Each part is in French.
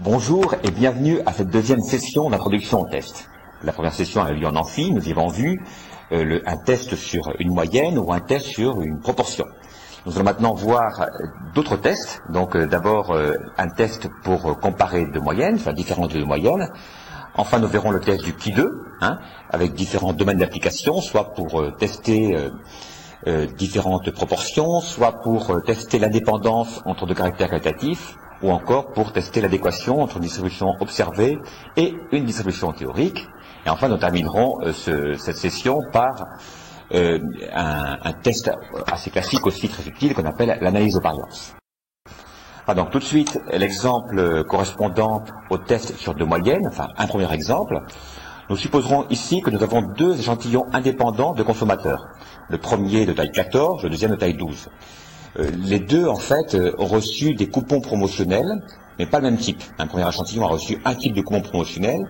Bonjour et bienvenue à cette deuxième session d'introduction au test. La première session a eu lieu en amphi, nous y avons vu euh, un test sur une moyenne ou un test sur une proportion. Nous allons maintenant voir euh, d'autres tests. Donc euh, d'abord un test pour comparer deux moyennes, enfin différentes deux moyennes. Enfin, nous verrons le test du qui 2, hein, avec différents domaines d'application, soit pour tester différentes proportions, soit pour tester l'indépendance entre deux caractères qualitatifs, ou encore pour tester l'adéquation entre une distribution observée et une distribution théorique. Et enfin, nous terminerons euh, ce- cette session par euh, un, un test assez classique aussi très utile qu'on appelle l'analyse de variance. Ah, donc tout de suite, l'exemple correspondant au test sur deux moyennes, enfin un premier exemple. Nous supposerons ici que nous avons deux échantillons indépendants de consommateurs. Le premier de taille 14, le deuxième de taille 12. Euh, les deux, en fait, euh, ont reçu des coupons promotionnels, mais pas le même type. Un premier échantillon a reçu un type de coupon promotionnel,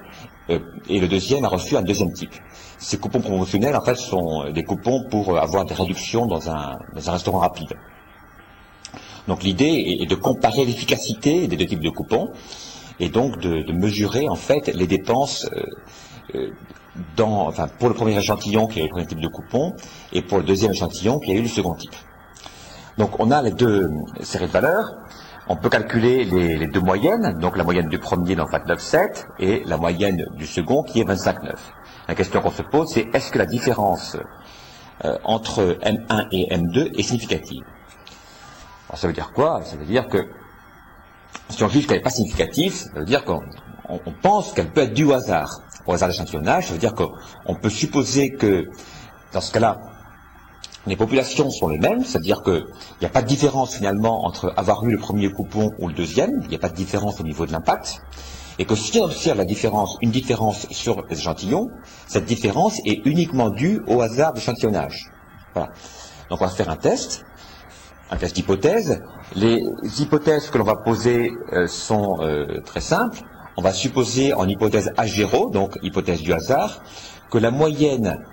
euh, et le deuxième a reçu un deuxième type. Ces coupons promotionnels, en fait, sont des coupons pour avoir des réductions dans un, restaurant rapide. Donc l'idée est de comparer l'efficacité des deux types de coupons et donc de, mesurer en fait les dépenses pour le premier échantillon qui a eu le premier type de coupon et pour le deuxième échantillon qui a eu le second type. Donc on a les deux séries de valeurs. On peut calculer les, deux moyennes, donc la moyenne du premier dans 29,7 et la moyenne du second qui est 25,9. La question qu'on se pose, c'est est-ce que la différence euh, entre M1 et M2 est significative? Alors, ça veut dire quoi? Ça veut dire que si on juge qu'elle n'est pas significative, ça veut dire qu'on on- on pense qu'elle peut être due au hasard. Au hasard d'échantillonnage, ça veut dire qu'on peut supposer que, dans ce cas-là, les populations sont les mêmes, c'est-à-dire qu'il n'y a pas de différence finalement entre avoir eu le premier coupon ou le deuxième, il n'y a pas de différence au niveau de l'impact, et que si on observe la différence, une différence sur les échantillons, cette différence est uniquement due au hasard d'échantillonnage. Voilà. Donc on va faire un test un test d'hypothèse. Les hypothèses que l'on va poser euh, sont euh, très simples. On va supposer en hypothèse H0, donc hypothèse du hasard, que la moyenne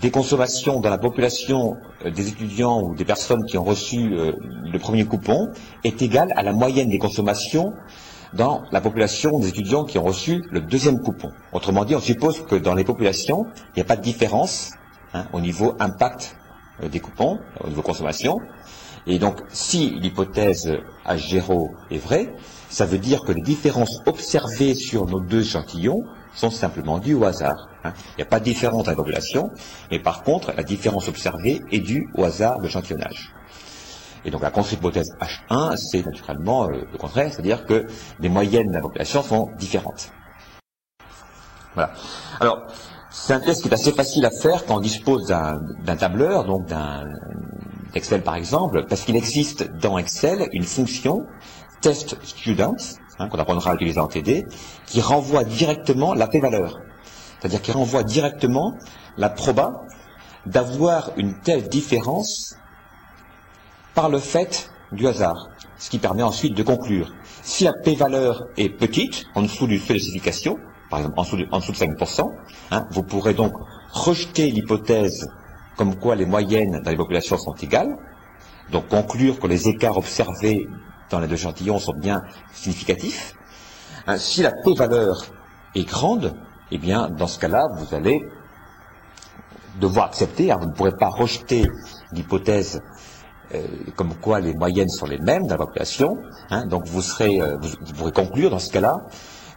des consommations dans la population euh, des étudiants ou des personnes qui ont reçu euh, le premier coupon est égale à la moyenne des consommations dans la population des étudiants qui ont reçu le deuxième coupon. Autrement dit, on suppose que dans les populations, il n'y a pas de différence hein, au niveau impact euh, des coupons, au niveau consommation. Et donc, si l'hypothèse H0 est vraie, ça veut dire que les différences observées sur nos deux échantillons sont simplement dues au hasard. hein. Il n'y a pas de différence dans la population, mais par contre, la différence observée est due au hasard de l'échantillonnage. Et donc la contre-hypothèse H1, c'est naturellement euh, le contraire, c'est-à-dire que les moyennes de sont différentes. Voilà. Alors, c'est un test qui est assez facile à faire quand on dispose d'un tableur, donc d'un Excel par exemple, parce qu'il existe dans Excel une fonction test student, hein, qu'on apprendra à utiliser en TD, qui renvoie directement la p-valeur. C'est-à-dire qui renvoie directement la proba d'avoir une telle différence par le fait du hasard. Ce qui permet ensuite de conclure. Si la p-valeur est petite, en dessous du seuil de signification, par exemple en dessous de, en dessous de 5%, hein, vous pourrez donc rejeter l'hypothèse comme quoi les moyennes dans les populations sont égales, donc conclure que les écarts observés dans les deux échantillons sont bien significatifs. Hein, si la p-valeur est grande, eh bien, dans ce cas-là, vous allez devoir accepter, hein, vous ne pourrez pas rejeter l'hypothèse euh, comme quoi les moyennes sont les mêmes dans la population, hein, donc vous, serez, euh, vous, pourrez conclure dans ce cas-là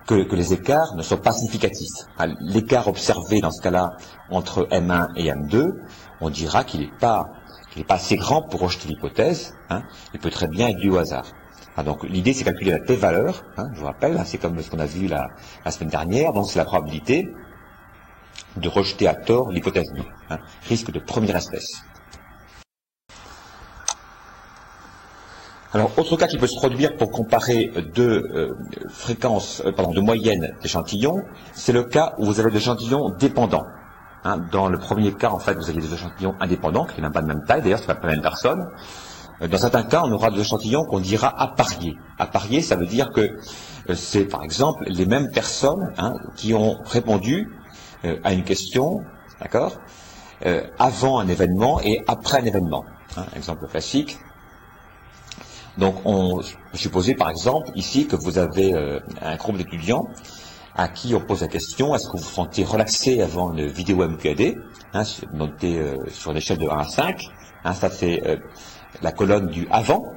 que, les écarts ne sont pas significatifs. L'écart observé dans ce cas-là entre M1 et M2, on dira qu'il n'est pas, n'est pas assez grand pour rejeter l'hypothèse, il peut très bien être dû au hasard. Ah, donc l'idée c'est calculer la p-valeur, hein, je vous rappelle, hein, c'est comme ce qu'on a vu la, la semaine dernière, donc c'est la probabilité de rejeter à tort l'hypothèse B, hein, risque de première espèce. Alors, autre cas qui peut se produire pour comparer deux euh, fréquences, euh, pardon, deux moyennes d'échantillons, c'est le cas où vous avez des échantillons dépendants. Hein, dans le premier cas, en fait, vous avez des échantillons indépendants, qui n'ont pas de même taille, d'ailleurs, c'est pas la même personne. Euh, Dans certains cas, on aura des échantillons qu'on dira appariés. Appariés, ça veut dire que euh, c'est, par exemple, les mêmes personnes hein, qui ont répondu euh, à une question, d'accord, avant un événement et après un événement. Hein, exemple classique, Donc, on supposer, par exemple, ici, que vous avez un groupe d'étudiants à qui on pose la question, est-ce que vous vous sentez relaxé avant une vidéo MQAD, hein, sur l'échelle de 1 à 5. Hein, ça, c'est la colonne du avant.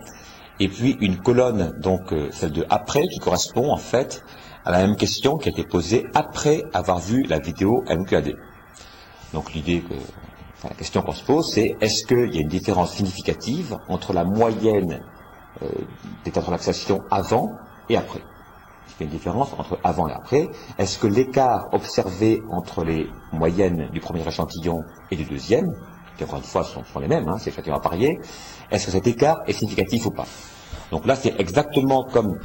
Et puis, une colonne, donc, celle de après, qui correspond, en fait, à la même question qui a été posée après avoir vu la vidéo MQAD. Donc, l'idée que la question qu'on se pose, c'est est-ce qu'il y a une différence significative entre la moyenne euh, d'état de avant et après? Est-ce qu'il y a une différence entre avant et après? Est-ce que l'écart observé entre les moyennes du premier échantillon et du deuxième, qui encore une fois sont, les mêmes, hein, c'est chacun à parier, est-ce que cet écart est significatif ou pas Donc là, c'est exactement comme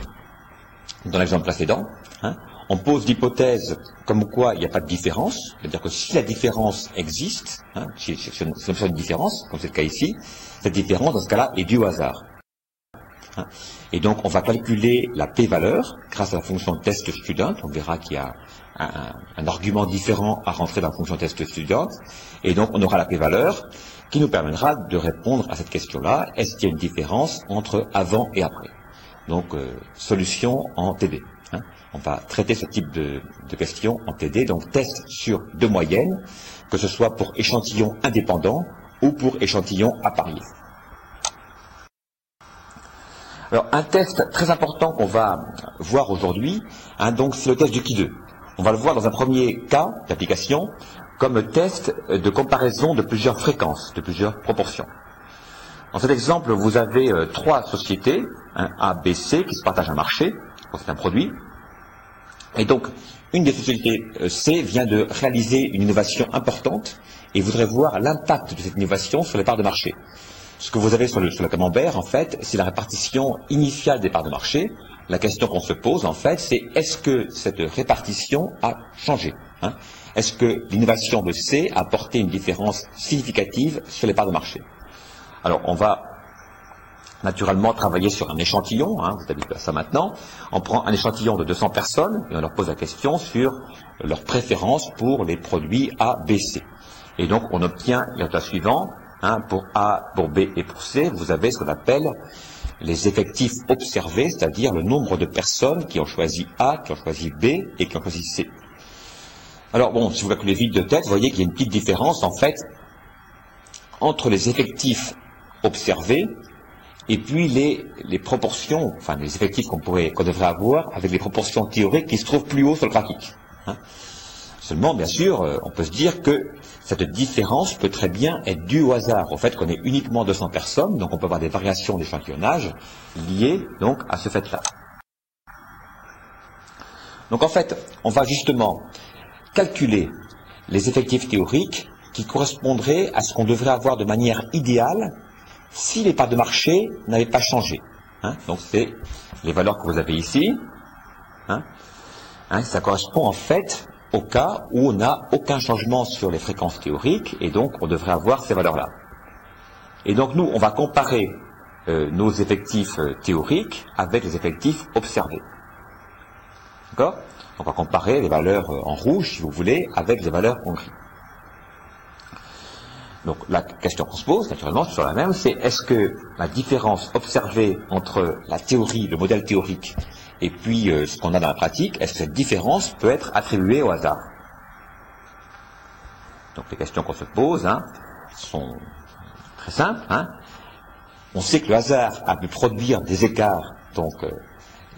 dans l'exemple précédent. Hein, on pose l'hypothèse comme quoi il n'y a pas de différence, c'est-à-dire que si la différence existe, hein, si, si, on une différence, comme c'est le cas ici, cette différence, dans ce cas-là, est due au hasard. Hein. Et donc, on va calculer la p-valeur grâce à la fonction test student. On verra qu'il y a un, argument différent à rentrer dans la fonction test student. Et donc, on aura la p-valeur qui nous permettra de répondre à cette question-là. Est-ce qu'il y a une différence entre avant et après? Donc, euh, solution en TD. Hein. On va traiter ce type de, de questions en TD, donc test sur deux moyennes, que ce soit pour échantillon indépendant ou pour échantillon à parier. Un test très important qu'on va voir aujourd'hui, hein, donc c'est le test du qui 2. On va le voir dans un premier cas d'application comme test de comparaison de plusieurs fréquences, de plusieurs proportions. Dans cet exemple, vous avez euh, trois sociétés, un A, B, C, qui se partagent un marché, c'est un produit. Et donc, une des sociétés euh, C vient de réaliser une innovation importante et voudrait voir l'impact de cette innovation sur les parts de marché. Ce que vous avez sur le, sur camembert, en fait, c'est la répartition initiale des parts de marché. La question qu'on se pose, en fait, c'est est-ce que cette répartition a changé hein? Est-ce que l'innovation de C a apporté une différence significative sur les parts de marché? Alors, on va naturellement travailler sur un échantillon, hein, vous avez vu ça maintenant. On prend un échantillon de 200 personnes et on leur pose la question sur leur préférence pour les produits A, B, C. Et donc, on obtient le résultat suivant. Hein, pour A, pour B et pour C, vous avez ce qu'on appelle les effectifs observés, c'est-à-dire le nombre de personnes qui ont choisi A, qui ont choisi B et qui ont choisi C. Alors bon, si vous calculez vite de tête, vous voyez qu'il y a une petite différence en fait entre les effectifs observés et puis les, proportions, enfin les effectifs qu'on pourrait qu'on devrait avoir avec les proportions théoriques qui se trouvent plus haut sur le graphique. Hein. Seulement, bien sûr, euh, on peut se dire que cette différence peut très bien être due au hasard, au fait qu'on ait uniquement 200 personnes, donc on peut avoir des variations d'échantillonnage liées donc à ce fait-là. Donc en fait, on va justement calculer les effectifs théoriques qui correspondraient à ce qu'on devrait avoir de manière idéale si les parts de marché n'avaient pas changé. Hein. donc c'est les valeurs que vous avez ici. Hein. Hein, ça correspond en fait au cas où on n'a aucun changement sur les fréquences théoriques, et donc on devrait avoir ces valeurs-là. Et donc nous, on va comparer euh, nos effectifs euh, théoriques avec les effectifs observés. D'accord? On va comparer les valeurs euh, en rouge, si vous voulez, avec les valeurs en gris. Donc la question qu'on se pose, naturellement, c'est la même, c'est est-ce que la différence observée entre la théorie, le modèle théorique, et puis euh, ce qu'on a dans la pratique, est-ce que cette différence peut être attribuée au hasard? Donc les questions qu'on se pose hein, sont très simples. Hein. On sait que le hasard a pu produire des écarts donc, euh,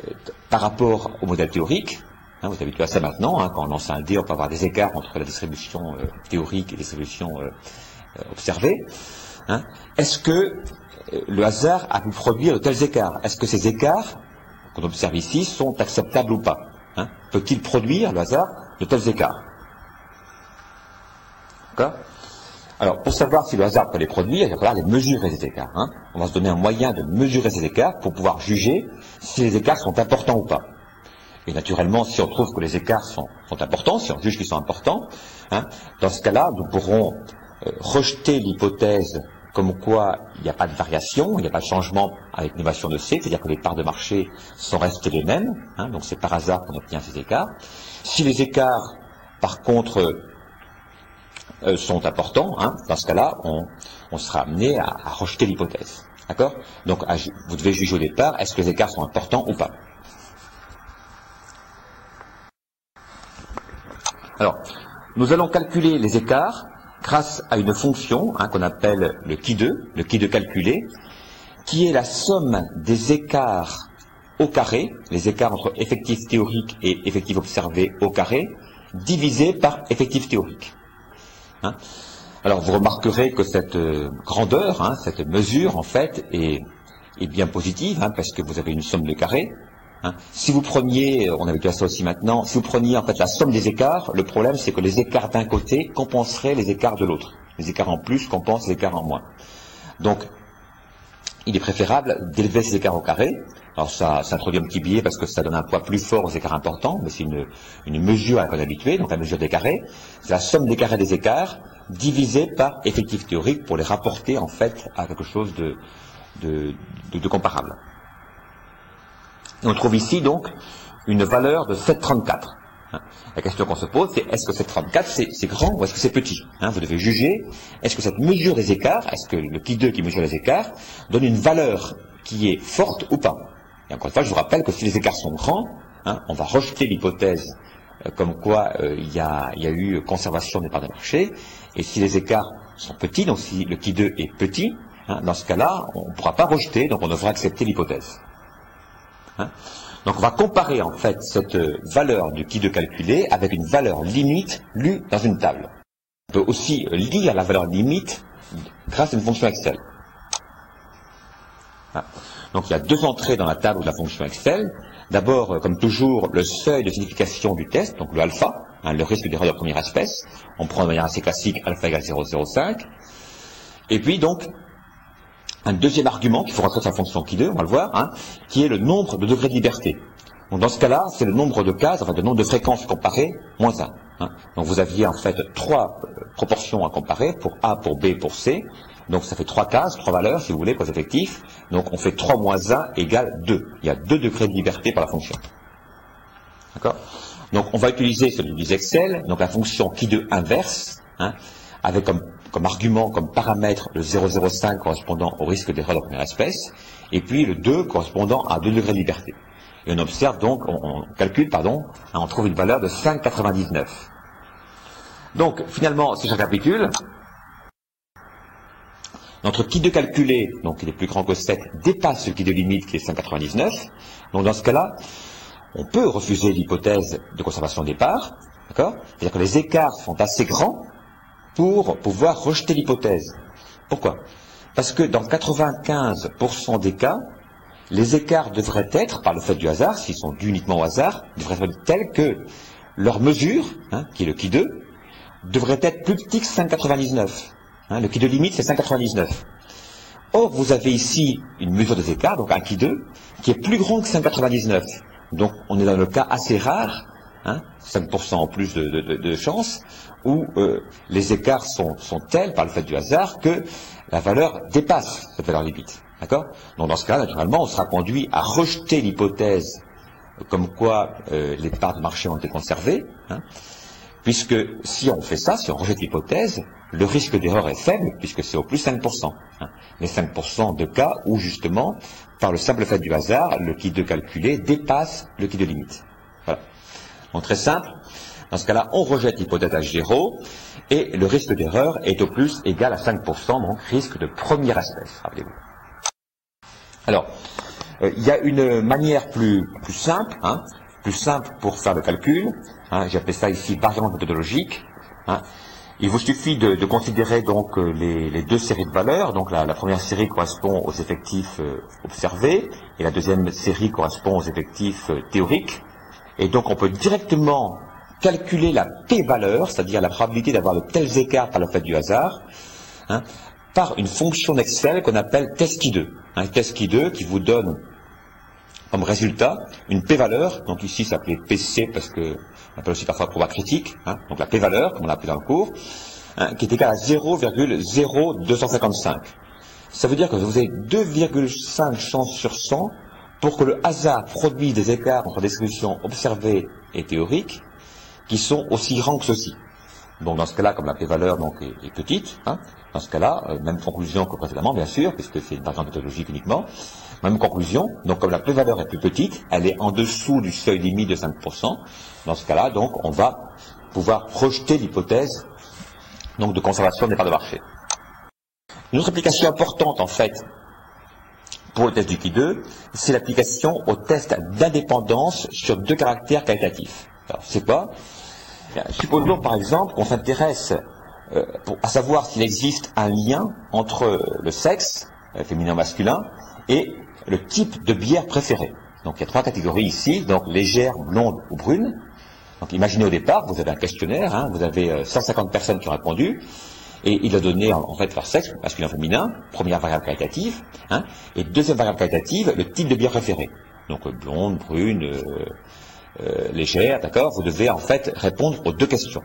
euh, par rapport au modèle théorique. Hein, vous avez vu à ça maintenant. Hein, quand on lance un dé, on peut avoir des écarts entre la distribution théorique et la distribution observée. Hein. Est-ce que le hasard a pu produire de tels écarts? Est-ce que ces écarts qu'on observe ici sont acceptables ou pas hein Peut-il produire, le hasard, de tels écarts? D'accord? Alors, pour savoir si le hasard peut les produire, il va falloir les mesurer, ces écarts. Hein on va se donner un moyen de mesurer ces écarts pour pouvoir juger si les écarts sont importants ou pas. Et naturellement, si on trouve que les écarts sont, importants, si on juge qu'ils sont importants, hein, dans ce cas-là, nous pourrons euh, rejeter l'hypothèse comme quoi il n'y a pas de variation, il n'y a pas de changement avec l'innovation de C, c'est-à-dire que les parts de marché sont restées les mêmes, hein, donc c'est par hasard qu'on obtient ces écarts. Si les écarts, par contre, euh, sont importants, hein, dans ce cas-là, on, sera amené à, rejeter l'hypothèse. D'accord? Donc vous devez juger au départ, est-ce que les écarts sont importants ou pas? Alors, nous allons calculer les écarts grâce à une fonction hein, qu'on appelle le qui 2, le qui 2 calculé, qui est la somme des écarts au carré, les écarts entre effectifs théoriques et effectifs observés au carré, divisé par effectif théorique. Hein. Alors vous remarquerez que cette euh, grandeur, hein, cette mesure en fait est, bien positive parce que vous avez une somme de carrés. Si vous preniez, on avait déjà ça aussi maintenant, si vous preniez en fait la somme des écarts, le problème c'est que les écarts d'un côté compenseraient les écarts de l'autre. Les écarts en plus compensent les écarts en moins. Donc il est préférable d'élever ces écarts au carré. Alors ça, ça introduit un petit biais parce que ça donne un poids plus fort aux écarts importants, mais c'est une, mesure à laquelle on est habitué, donc la mesure des carrés. C'est la somme des carrés des écarts divisée par effectif théorique pour les rapporter en fait à quelque chose de, comparable. On trouve ici donc une valeur de 7,34. La question qu'on se pose, c'est est-ce que cette 34, c'est grand ou est-ce que c'est petit hein, Vous devez juger, est-ce que cette mesure des écarts, est-ce que le qui 2 qui mesure les écarts, donne une valeur qui est forte ou pas? Et encore une fois, je vous rappelle que si les écarts sont grands, hein, on va rejeter l'hypothèse euh, comme quoi euh, il y, a, eu conservation des parts de marché, et si les écarts sont petits, donc si le qui 2 est petit, hein, dans ce cas-là, on ne pourra pas rejeter, donc on devra accepter l'hypothèse. Donc on va comparer en fait cette valeur du qui de calculer avec une valeur limite lue dans une table. On peut aussi lire la valeur limite grâce à une fonction Excel. Donc il y a deux entrées dans la table de la fonction Excel. D'abord, comme toujours, le seuil de signification du test, donc le alpha, hein, le risque d'erreur de première espèce. On prend de manière assez classique alpha égale 0,05. Et puis donc, un deuxième argument rentrer dans sa fonction qui 2, on va le voir, hein, qui est le nombre de degrés de liberté. Donc dans ce cas-là, c'est le nombre de cases, enfin le nombre de fréquences comparées, moins 1. Hein. Donc vous aviez en fait trois euh, proportions à comparer, pour A, pour B, pour C. Donc ça fait trois cases, trois valeurs, si vous voulez, pour les effectifs. Donc on fait 3 moins 1 égale 2. Il y a 2 degrés de liberté par la fonction. D'accord? Donc on va utiliser celui du Excel, donc la fonction qui 2 inverse, hein, avec comme comme argument, comme paramètre, le 0,05 correspondant au risque d'erreur de la première espèce, et puis le 2 correspondant à 2 degrés de liberté. Et on observe donc, on, calcule, pardon, hein, on trouve une valeur de 5,99. Donc, finalement, si je récapitule, notre kit de calculé, donc il est plus grand que 7, dépasse le kit de limite qui est 5,99. Donc dans ce cas-là, on peut refuser l'hypothèse de conservation des parts, d'accord? C'est-à-dire que les écarts sont assez grands pour pouvoir rejeter l'hypothèse. Pourquoi? Parce que dans 95% des cas, les écarts devraient être, par le fait du hasard, s'ils sont dus uniquement au hasard, devraient être tels que leur mesure, hein, qui est le qui 2, devrait être plus petit que 5,99. Hein, le qui de limite, c'est 5,99. Or, vous avez ici une mesure des écarts, donc un qui 2, qui est plus grand que 5,99. Donc, on est dans le cas assez rare, 5% hein, en plus de, de, chance, où euh, les écarts sont, tels par le fait du hasard que la valeur dépasse cette valeur limite. D'accord? Donc dans ce cas, naturellement, on sera conduit à rejeter l'hypothèse comme quoi euh, les parts de marché ont été conservées, hein, puisque si on fait ça, si on rejette l'hypothèse, le risque d'erreur est faible, puisque c'est au plus 5%. Hein, les 5% de cas où, justement, par le simple fait du hasard, le kit de calculé dépasse le kit de limite. Très simple, dans ce cas-là, on rejette l'hypothèse à 0 et le risque d'erreur est au plus égal à 5%, donc risque de première espèce, rappelez-vous. Alors, euh, il y a une manière plus, simple, hein, plus simple pour faire le calcul. Hein, J'ai appelé ça ici variante méthodologique. Hein. Il vous suffit de, considérer donc euh, les, deux séries de valeurs. Donc la, première série correspond aux effectifs euh, observés et la deuxième série correspond aux effectifs théoriques. Et donc on peut directement calculer la p-valeur, c'est-à-dire la probabilité d'avoir de tels écarts par le fait du hasard, hein, par une fonction d'Excel qu'on appelle TESCI2. Un TESCI2 qui vous donne comme résultat une p-valeur, donc ici ça s'appelait PC parce que on appelle aussi parfois proba critique, hein, donc la p-valeur, comme on l'a appelé dans le cours, hein, qui est égale à 0,0255. Ça veut dire que vous avez 2,5 chances sur 100 pour que le hasard produise des écarts entre des solutions observées et théoriques qui sont aussi grands que ceci. Donc dans ce cas-là, comme la p-valeur est, petite, hein, dans ce cas-là, euh, même conclusion que précédemment, bien sûr, puisque c'est une variante méthodologique uniquement, même conclusion, donc comme la p-valeur est plus petite, elle est en dessous du seuil limite de 5%, dans ce cas-là, donc on va pouvoir projeter l'hypothèse donc de conservation des parts de marché. Une autre application importante, en fait, pour le test du Q2, c'est l'application au test d'indépendance sur deux caractères qualitatifs. Alors, c'est quoi Supposons par exemple qu'on s'intéresse euh, à savoir s'il existe un lien entre le sexe, euh, féminin-masculin, et le type de bière préférée. Donc il y a trois catégories ici, donc légère, blonde ou brune. Donc imaginez au départ, vous avez un questionnaire, hein, vous avez 150 euh, personnes qui ont répondu, et il a donné en, fait leur sexe, masculin-féminin, première variable qualitative, hein, et deuxième variable qualitative, le type de bière préférée. Donc blonde, brune, euh, légère, d'accord Vous devez en fait répondre aux deux questions.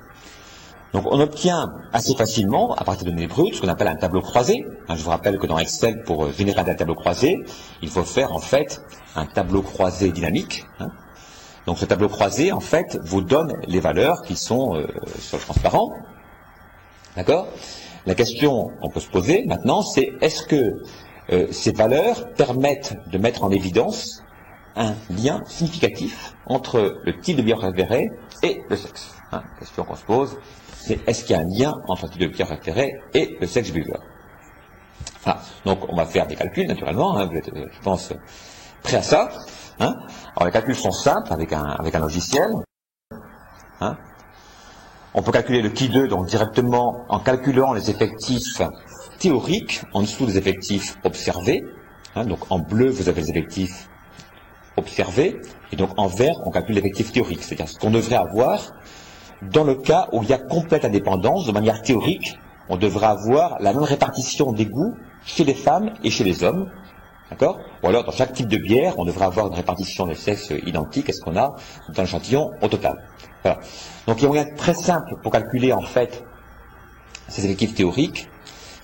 Donc on obtient assez facilement, à partir de données brutes, ce qu'on appelle un tableau croisé. Hein, je vous rappelle que dans Excel, pour euh, générer un tableau croisé, il faut faire en fait un tableau croisé dynamique. Hein. Donc ce tableau croisé, en fait, vous donne les valeurs qui sont euh, sur le transparent. D'accord? La question qu'on peut se poser maintenant, c'est est-ce que ces valeurs permettent de mettre en évidence un lien significatif entre le type de bière référé et le sexe? Hein, question qu'on se pose, c'est est-ce qu'il y a un lien entre le type de bière référé et le sexe buveur? Ah, Donc on va faire des calculs naturellement, hein, vous êtes, euh, je pense, prêt à ça. Hein? Alors les calculs sont simples avec un, avec un logiciel. Hein. On peut calculer le Ki2 donc directement en calculant les effectifs théoriques en dessous des effectifs observés. Hein. donc en bleu, vous avez les effectifs observé, et donc en vert, on calcule l'effectif théorique, c'est-à-dire ce qu'on devrait avoir dans le cas où il y a complète indépendance, de manière théorique, on devrait avoir la même répartition des goûts chez les femmes et chez les hommes, d'accord? Ou alors, dans chaque type de bière, on devrait avoir une répartition des sexes identique à ce qu'on a dans l'échantillon au total? Donc, il y a un moyen très simple pour calculer, en fait, ces effectifs théoriques,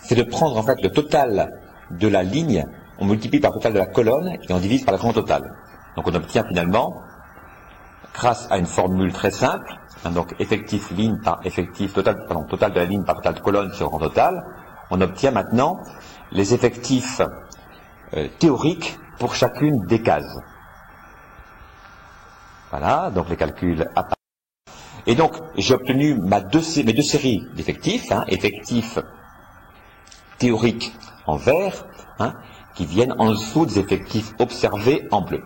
c'est de prendre, en fait, le total de la ligne, on multiplie par le total de la colonne, et on divise par le grand total. Donc on obtient finalement, grâce à une formule très simple, hein, donc effectif ligne par effectif total, pardon, total de la ligne par total de colonne sur grand total, on obtient maintenant les effectifs euh, théoriques pour chacune des cases. Voilà, donc les calculs apparaissent. Et donc, j'ai obtenu ma deux, mes deux séries d'effectifs, hein, effectifs théoriques en vert, hein, qui viennent en dessous des effectifs observés en bleu.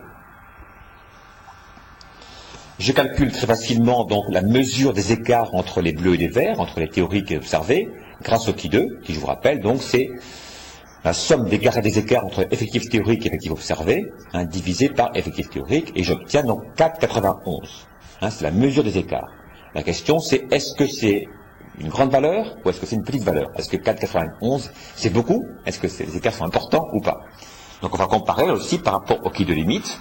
Je calcule très facilement donc la mesure des écarts entre les bleus et les verts, entre les théoriques et observés, grâce au Ki2, qui je vous rappelle, donc c'est la somme des et des écarts entre effectifs théoriques et effectifs observés, hein, divisé par effectifs théoriques, et j'obtiens donc 4,91. Hein, c'est la mesure des écarts. La question c'est est-ce que c'est une grande valeur ou est-ce que c'est une petite valeur? Est-ce que 4,91 c'est beaucoup? Est-ce que les écarts sont importants ou pas? Donc on va comparer aussi par rapport au qui de limite.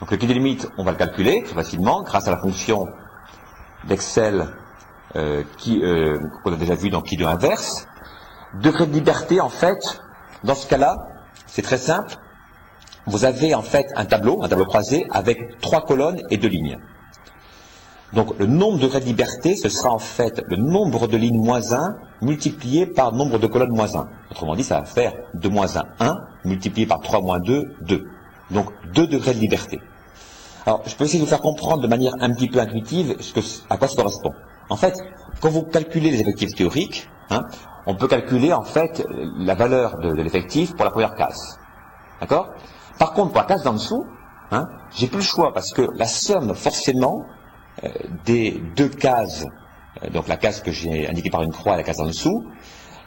Donc le qui de limite, on va le calculer très facilement grâce à la fonction d'Excel euh, qui euh, qu'on a déjà vu dans qui de inverse. Degré de liberté, en fait, dans ce cas-là, c'est très simple. Vous avez en fait un tableau, un tableau croisé, avec trois colonnes et deux lignes. Donc le nombre de degrés de liberté, ce sera en fait le nombre de lignes moins 1 multiplié par le nombre de colonnes moins 1. Autrement dit, ça va faire 2 moins 1, 1, multiplié par 3 moins 2, 2. Donc 2 degrés de liberté. Alors, je peux essayer de vous faire comprendre de manière un petit peu intuitive à quoi ça correspond. En fait, quand vous calculez les effectifs théoriques, hein, on peut calculer en fait la valeur de, l'effectif pour la première case. D'accord? Par contre, pour la case d'en dessous, hein, j'ai plus le choix parce que la somme forcément des deux cases, euh, donc la case que j'ai indiquée par une croix et la case en dessous,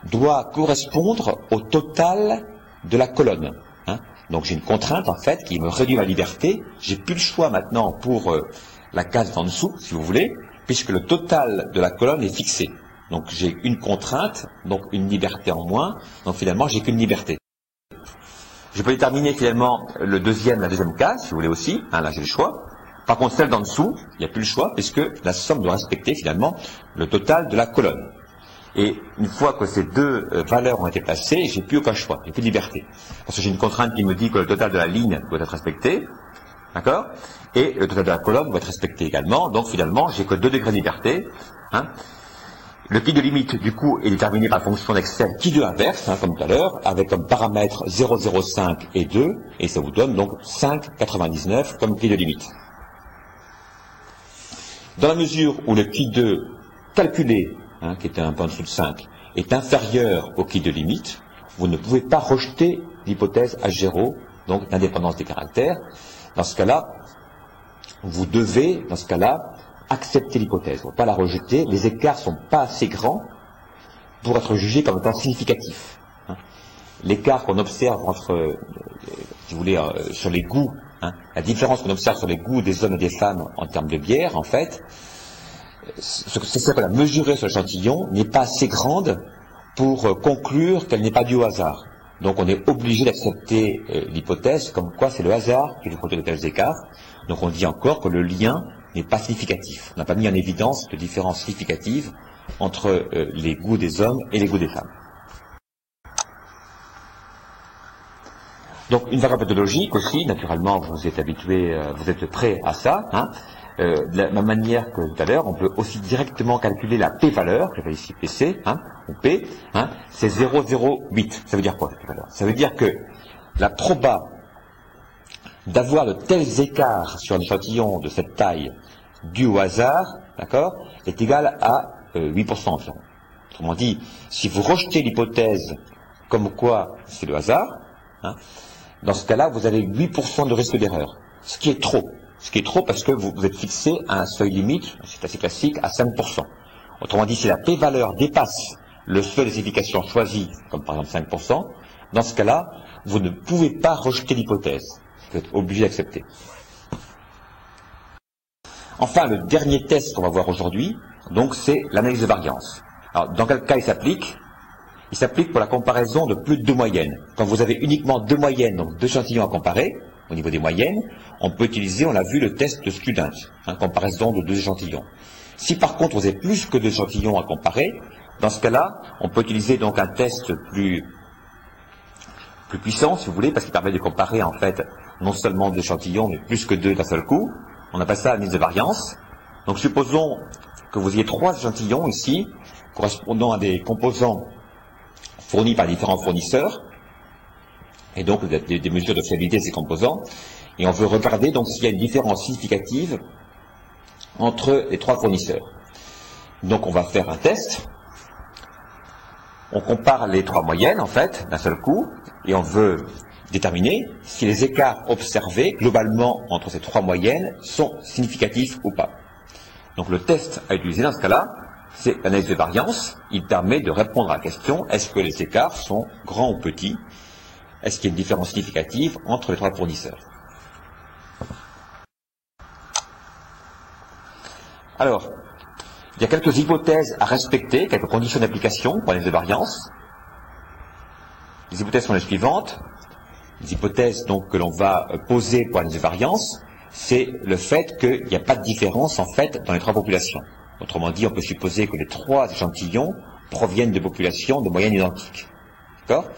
doit correspondre au total de la colonne. Hein. Donc j'ai une contrainte en fait qui me réduit ma liberté. J'ai plus le choix maintenant pour euh, la case en dessous, si vous voulez, puisque le total de la colonne est fixé. Donc j'ai une contrainte, donc une liberté en moins. Donc finalement j'ai qu'une liberté. Je peux déterminer finalement le deuxième, la deuxième case, si vous voulez aussi. Hein, là j'ai le choix. Par contre celle d'en dessous, il n'y a plus le choix, puisque la somme doit respecter finalement le total de la colonne. Et une fois que ces deux euh, valeurs ont été placées, j'ai plus aucun choix, j'ai plus de liberté. Parce que j'ai une contrainte qui me dit que le total de la ligne doit être respecté. D'accord? Et le total de la colonne va être respecté également. Donc finalement, j'ai que 2 degrés de liberté. Hein. Le qui de limite, du coup, est déterminé par la fonction d'Excel qui de inverse, hein, comme tout à l'heure, avec comme paramètre 0,05 et 2, et ça vous donne donc 5,99 comme qui de limite. Dans la mesure où le qui de calculé, hein, qui était un point en dessous de 5, est inférieur au qui de limite, vous ne pouvez pas rejeter l'hypothèse H0, donc d'indépendance des caractères. Dans ce cas-là, vous devez, dans ce cas-là, accepter l'hypothèse, ne pas la rejeter. Les écarts sont pas assez grands pour être jugés comme étant significatifs. Hein. L'écart qu'on observe entre, euh, si vous voulez, euh, sur les goûts, hein, la différence qu'on observe sur les goûts des hommes et des femmes en termes de bière, en fait, c'est ça qu'on a mesuré sur l'échantillon n'est pas assez grande pour euh, conclure qu'elle n'est pas due au hasard. Donc on est obligé d'accepter l'hypothèse comme quoi c'est le hasard qui nous produit de tels écarts. Donc on dit encore que le lien n'est pas significatif. On n'a pas mis en évidence de différence significative entre euh, les goûts des hommes et les goûts des femmes. Donc une variable pathologique aussi, naturellement, vous êtes habitué, euh, vous êtes prêt à ça. Hein. Euh, de la même manière que tout à l'heure, on peut aussi directement calculer la p-valeur, j'appelle ici PC, hein, ou P, hein, c'est 0,08. Ça veut dire quoi cette valeur? Ça veut dire que la proba d'avoir de tels écarts sur un échantillon de cette taille dû au hasard, d'accord, est égal à 8% euh, environ. Autrement dit, si vous rejetez l'hypothèse comme quoi c'est le hasard, hein, dans ce cas-là, vous avez 8% de risque d'erreur, ce qui est trop. Ce qui est trop parce que vous, êtes fixé à un seuil limite, c'est assez classique, à 5%. Autrement dit, si la p-valeur dépasse le seuil de signification choisi, comme par exemple 5%, dans ce cas-là, vous ne pouvez pas rejeter l'hypothèse. Vous êtes obligé d'accepter. Enfin, le dernier test qu'on va voir aujourd'hui, donc, c'est l'analyse de variance. Alors, dans quel cas il s'applique? Il s'applique pour la comparaison de plus de deux moyennes. Quand vous avez uniquement deux moyennes, donc deux échantillons à comparer, au niveau des moyennes, on peut utiliser, on l'a vu, le test de Student, hein, comparaison de deux échantillons. Si par contre vous avez plus que deux échantillons à comparer, dans ce cas-là, on peut utiliser donc un test plus, plus puissant, si vous voulez, parce qu'il permet de comparer en fait non seulement deux échantillons, mais plus que deux d'un seul coup. On appelle ça l'analyse de variance. Donc supposons que vous ayez trois échantillons ici, correspondant à des composants fournis par différents fournisseurs, et donc des, des mesures de fiabilité de ces composants, et on veut regarder donc s'il y a une différence significative entre les trois fournisseurs. Donc on va faire un test, on compare les trois moyennes en fait d'un seul coup, et on veut déterminer si les écarts observés globalement entre ces trois moyennes sont significatifs ou pas. Donc le test à utiliser dans ce cas-là, c'est l'analyse de variance. Il permet de répondre à la question est-ce que les écarts sont grands ou petits? Est-ce qu'il y a une différence significative entre les trois fournisseurs? Alors, il y a quelques hypothèses à respecter, quelques conditions d'application pour l'analyse de variance. Les hypothèses sont les suivantes les hypothèses donc que l'on va poser pour les variance, c'est le fait qu'il n'y a pas de différence en fait dans les trois populations. Autrement dit, on peut supposer que les trois échantillons proviennent de populations de moyenne identiques. D'accord?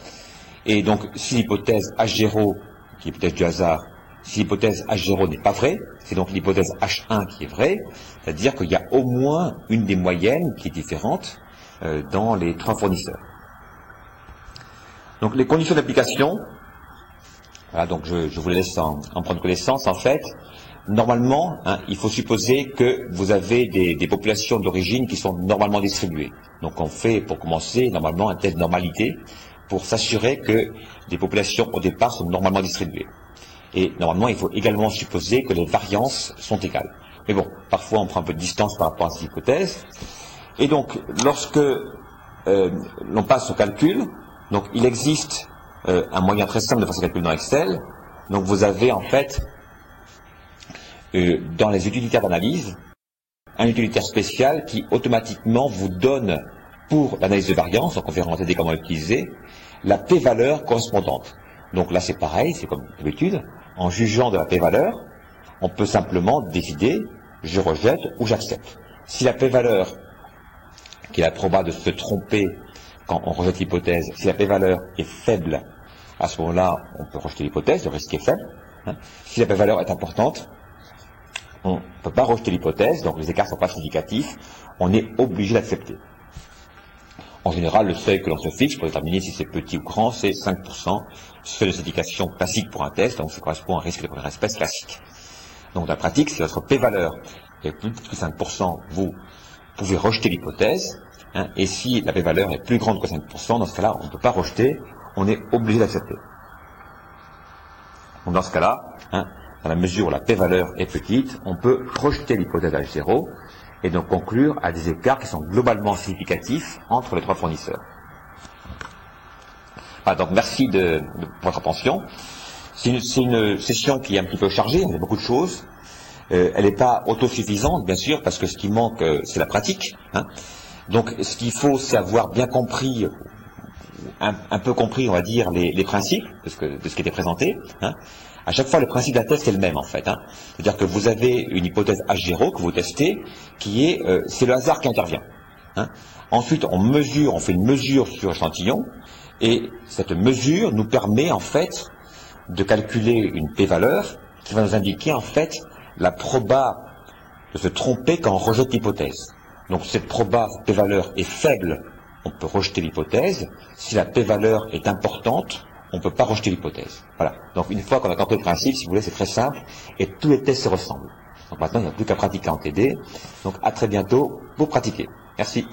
Et donc, si l'hypothèse H0, qui est l'hypothèse du hasard, si l'hypothèse H0 n'est pas vraie, c'est donc l'hypothèse H1 qui est vraie, c'est-à-dire qu'il y a au moins une des moyennes qui est différente euh, dans les trois fournisseurs. Donc les conditions d'application, voilà, donc je, je vous laisse en, prendre connaissance. En fait, normalement, hein, il faut supposer que vous avez des, des populations d'origine qui sont normalement distribuées. Donc on fait, pour commencer, normalement un test de normalité pour s'assurer que des populations au départ sont normalement distribuées. Et normalement, il faut également supposer que les variances sont égales. Mais bon, parfois on prend un peu de distance par rapport à ces hypothèses. Et donc, lorsque euh, l'on passe au calcul, donc il existe euh, un moyen très simple de faire ce calcul dans Excel. Donc vous avez en fait, euh, dans les utilitaires d'analyse, un utilitaire spécial qui automatiquement vous donne pour l'analyse de variance, donc on verra en comment l'utiliser, la p-valeur correspondante. Donc là c'est pareil, c'est comme d'habitude, en jugeant de la p-valeur, on peut simplement décider, je rejette ou j'accepte. Si la p-valeur, qui est la proba de se tromper quand on rejette l'hypothèse, si la p-valeur est faible, à ce moment-là, on peut rejeter l'hypothèse, le risque est faible. Hein. Si la p-valeur est importante, on ne peut pas rejeter l'hypothèse, donc les écarts ne sont pas significatifs, on est obligé d'accepter. En général, le seuil que l'on se fixe pour déterminer si c'est petit ou grand, c'est 5%, seuil de certification classique pour un test, donc ça correspond à un risque de première espèce classique. Donc dans la pratique, si votre p-valeur est plus que 5%, vous pouvez rejeter l'hypothèse, hein, et si la p-valeur est plus grande que 5%, dans ce cas-là, on ne peut pas rejeter, on est obligé d'accepter. Donc dans ce cas-là, hein, dans la mesure où la p-valeur est petite, on peut rejeter l'hypothèse H0 et donc conclure à des écarts qui sont globalement significatifs entre les trois fournisseurs. Ah, donc merci de, votre attention. C'est une, session qui est un petit peu chargée, y a beaucoup de choses. Euh, elle n'est pas autosuffisante, bien sûr, parce que ce qui manque, euh, c'est la pratique. Hein. Donc ce qu'il faut, c'est avoir bien compris, un, peu compris, on va dire, les, principes de ce, de ce, qui était présenté. Hein. À chaque fois, le principe d'un test est le même, en fait. Hein. C'est-à-dire que vous avez une hypothèse H0 que vous testez, qui est, euh, c'est le hasard qui intervient. Hein. Ensuite, on mesure, on fait une mesure sur l'échantillon, et cette mesure nous permet, en fait, de calculer une p-valeur qui va nous indiquer, en fait, la proba de se tromper quand on rejette l'hypothèse. Donc, cette proba p-valeur est faible, on peut rejeter l'hypothèse. Si la p-valeur est importante, on ne peut pas rejeter l'hypothèse. Voilà. Donc une fois qu'on a compris le principe, si vous voulez, c'est très simple, et tous les tests se ressemblent. Donc maintenant, il n'y a plus qu'à pratiquer en TD. Donc à très bientôt pour pratiquer. Merci.